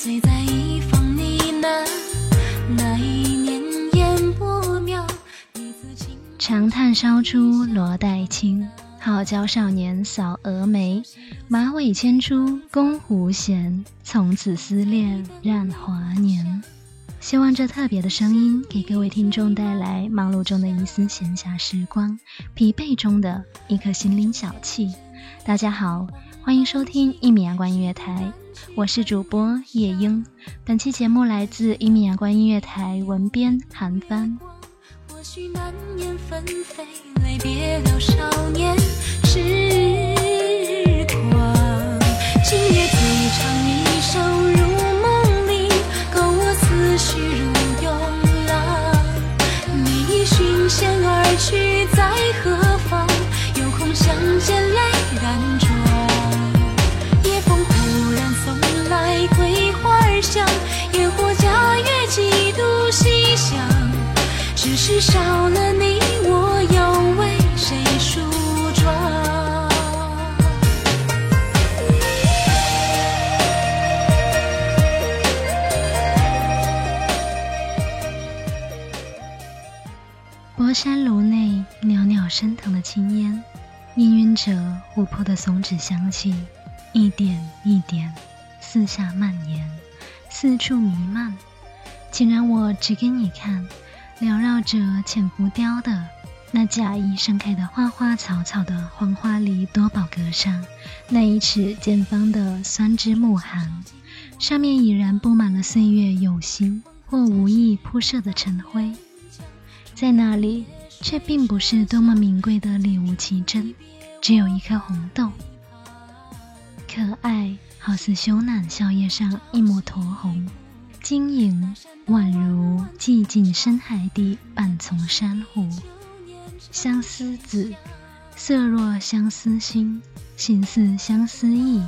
醉在一方呢喃。那一年烟波渺，长叹烧出罗带青，好教少年扫蛾眉。马尾牵出宫狐弦，从此思恋染华年。希望这特别的声音给各位听众带来忙碌中的一丝闲暇时光，疲惫中的一颗心灵小憩。大家好，欢迎收听一米阳光音乐台，我是主播夜莺。本期节目来自一米阳光音乐台文编韩帆。或许难言纷飞，泪别了少年痴狂。今夜少了你，我又为谁梳妆？博山炉内袅袅升腾的青烟，氤氲着琥珀的松脂香气，一点一点四下蔓延，四处弥漫。请让我指给你看，缭绕着浅浮雕的那假意盛开的花花草草的黄花梨多宝阁上，那一尺见方的酸枝木函，上面已然布满了岁月有心或无意铺设的尘灰。在那里，却并不是多么名贵的礼物奇珍，只有一颗红豆，可爱，好似羞赧笑靥上一抹酡红，晶莹，宛如寂静深海底半丛珊瑚。相思子，色若相思心，心似相思意。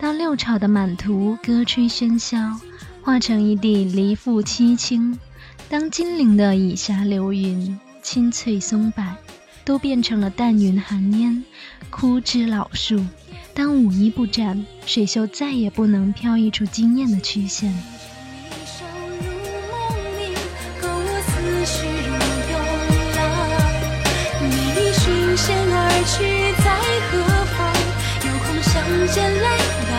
当六朝的满途歌吹喧嚣，化成一地离妇凄清。当金陵的以霞流云、青翠松柏，都变成了淡云寒烟、枯枝老树；当舞衣不展，水袖再也不能飘逸出惊艳的曲线。仙而去，在何方？有空相见泪染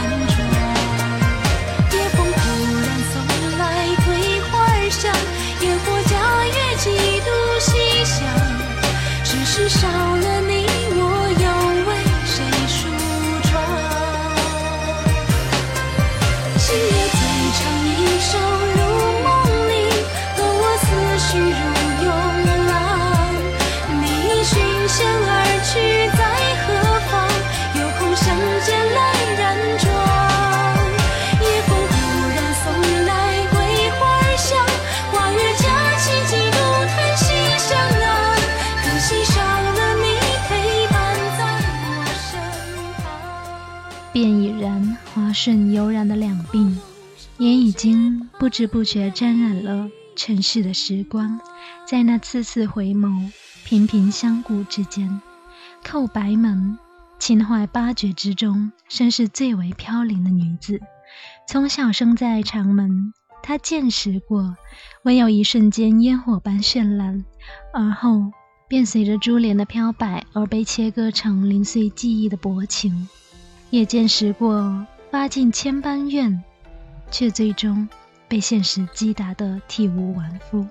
顺悠然的两鬓，也已经不知不觉沾染了尘世的时光。在那次次回眸、频频相顾之间，叩白门，秦淮八绝之中，身是最为飘零的女子。从小生在长门，她见识过唯有一瞬间烟火般绚烂，而后便随着珠帘的飘摆而被切割成零碎记忆的薄情；也见识过发尽千般怨，却最终被现实击打得体无完肤。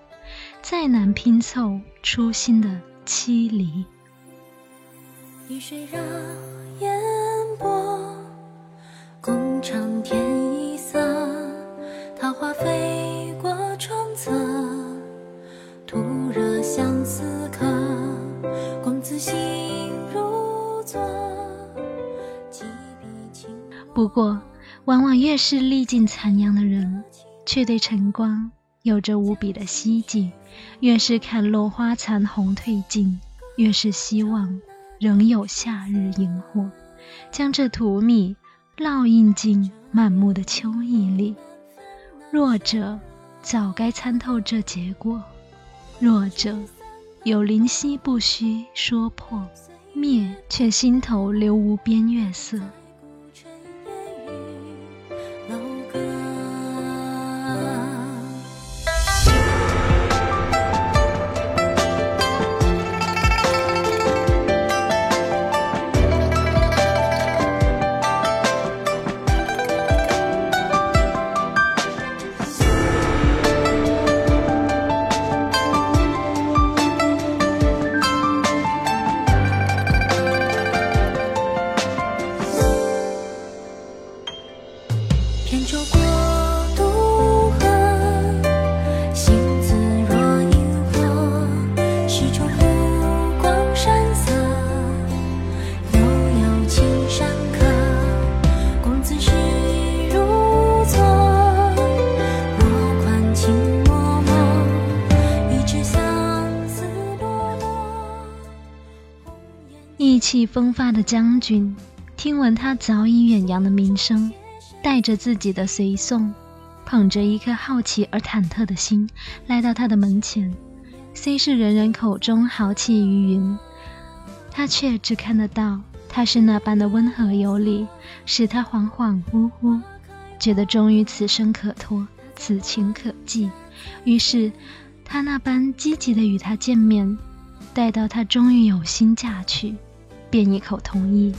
再难拼凑初心的凄离。雨水让烟波，是历尽残阳的人，却对晨光。有着无比的希冀，越是看落花残红褪尽，越是希望仍有夏日萤火，将这荼蘼烙印进满目的秋意里。弱者早该参透这结果，弱者有灵犀不须说破，灭却心头留无边月色。气风发的将军，听闻他早已远扬的名声，带着自己的随从，捧着一颗好奇而忐忑的心，来到他的门前。虽是人人口中豪气如云，他却只看得到他是那般的温和有礼，使他恍恍惚惚，觉得终于此生可托，此情可寄。于是，他那般积极的与他见面，待到他终于有心嫁去。便一口同意。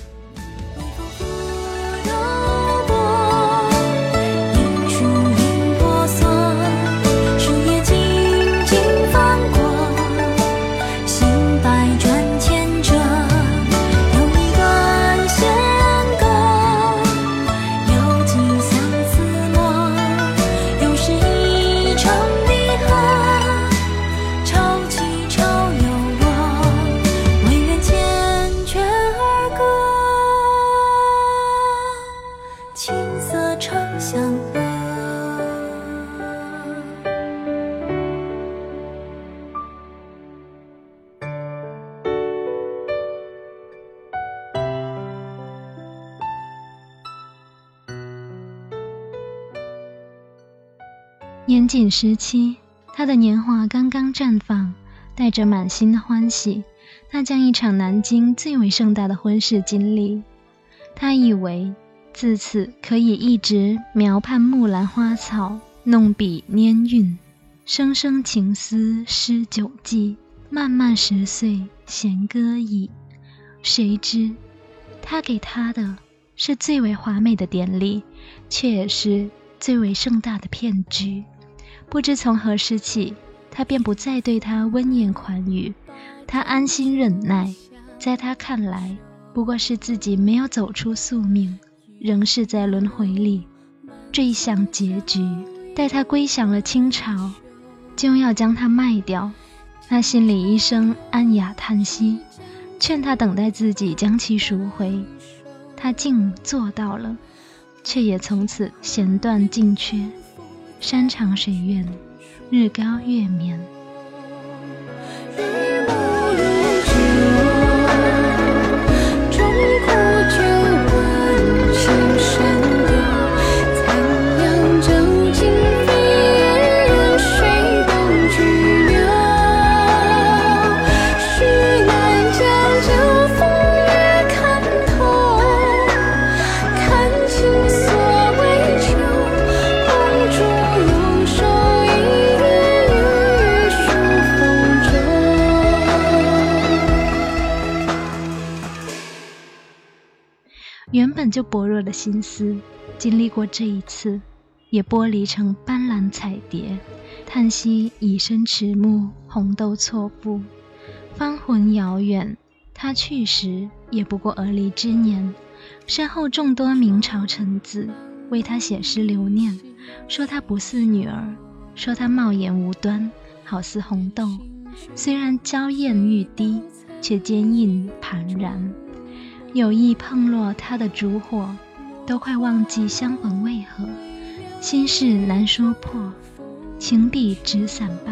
年仅十七，他的年华刚刚绽放，带着满心的欢喜，他将一场南京最为盛大的婚事经历。他以为自此可以一直描盼木兰花草，弄笔拈韵，声声情思诗酒记，漫漫十岁弦歌矣。谁知，他给他的是最为华美的典礼，却也是最为盛大的骗局。不知从何时起，他便不再对他温言款语，他安心忍耐，在他看来，不过是自己没有走出宿命，仍是在轮回里追向结局。待他归降了清朝，就要将他卖掉，那心理医生暗哑叹息，劝他等待自己将其赎回，他竟做到了，却也从此弦断尽缺。山长水远，日高月明。原本就薄弱的心思，经历过这一次，也剥离成斑斓彩蝶，叹息以身迟暮，红豆错付，芳魂遥远。他去时也不过而立之年，身后众多明朝臣子为他写诗留念，说他不似女儿，说他貌颜无端，好似红豆，虽然娇艳欲滴，却坚硬盘然。有意碰落他的烛火，都快忘记相逢为何，心事难说破，情比纸伞薄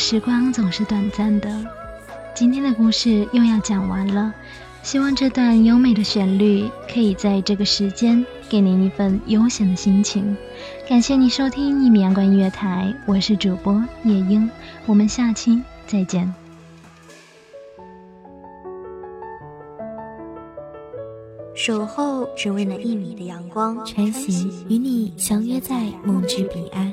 时光总是短暂的，今天的故事又要讲完了。希望这段优美的旋律可以在这个时间给您一份悠闲的心情。感谢你收听一米阳光音乐台，我是主播夜莺，我们下期再见。守候只为那一米的阳光，穿行与你相约在梦之彼岸。